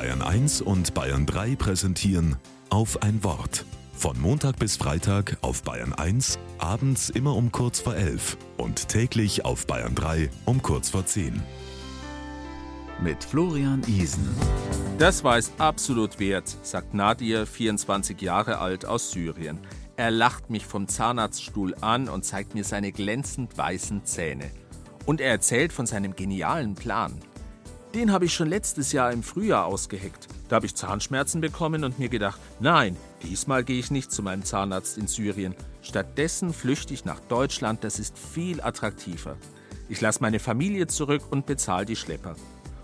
Bayern 1 und Bayern 3 präsentieren auf ein Wort. Von Montag bis Freitag auf Bayern 1, abends immer um kurz vor 11 und täglich auf Bayern 3 um kurz vor 10. Mit Florian Isen. Das war es absolut wert, sagt Nadir, 24 Jahre alt aus Syrien. Er lacht mich vom Zahnarztstuhl an und zeigt mir seine glänzend weißen Zähne. Und er erzählt von seinem genialen Plan. Den habe ich schon letztes Jahr im Frühjahr ausgeheckt. Da habe ich Zahnschmerzen bekommen und mir gedacht, nein, diesmal gehe ich nicht zu meinem Zahnarzt in Syrien. Stattdessen flüchte ich nach Deutschland, das ist viel attraktiver. Ich lasse meine Familie zurück und bezahle die Schlepper.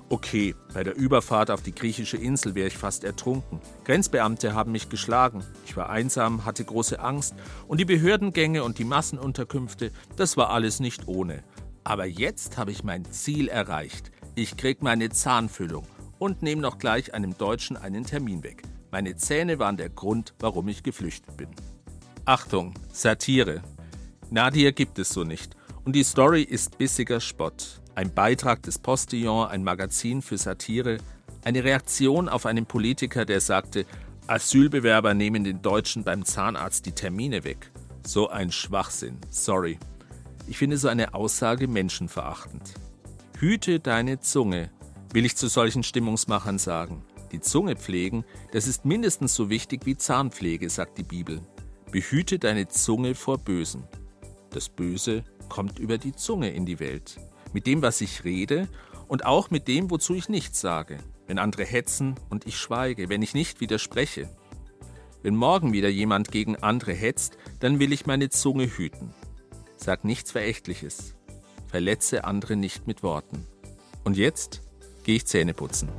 Okay, bei der Überfahrt auf die griechische Insel wäre ich fast ertrunken. Grenzbeamte haben mich geschlagen. Ich war einsam, hatte große Angst und die Behördengänge und die Massenunterkünfte, das war alles nicht ohne. Aber jetzt habe ich mein Ziel erreicht. Ich krieg meine Zahnfüllung und nehme noch gleich einem Deutschen einen Termin weg. Meine Zähne waren der Grund, warum ich geflüchtet bin. Achtung, Satire. Nadir gibt es so nicht. Und die Story ist bissiger Spott. Ein Beitrag des Postillon, ein Magazin für Satire, eine Reaktion auf einen Politiker, der sagte, Asylbewerber nehmen den Deutschen beim Zahnarzt die Termine weg. So ein Schwachsinn. Sorry. Ich finde so eine Aussage menschenverachtend. Hüte deine Zunge, will ich zu solchen Stimmungsmachern sagen. Die Zunge pflegen, das ist mindestens so wichtig wie Zahnpflege, sagt die Bibel. Behüte deine Zunge vor Bösen. Das Böse kommt über die Zunge in die Welt. Mit dem, was ich rede und auch mit dem, wozu ich nichts sage. Wenn andere hetzen und ich schweige, wenn ich nicht widerspreche. Wenn morgen wieder jemand gegen andere hetzt, dann will ich meine Zunge hüten. Sag nichts Verächtliches verletze andere nicht mit Worten. Und jetzt gehe ich Zähne putzen.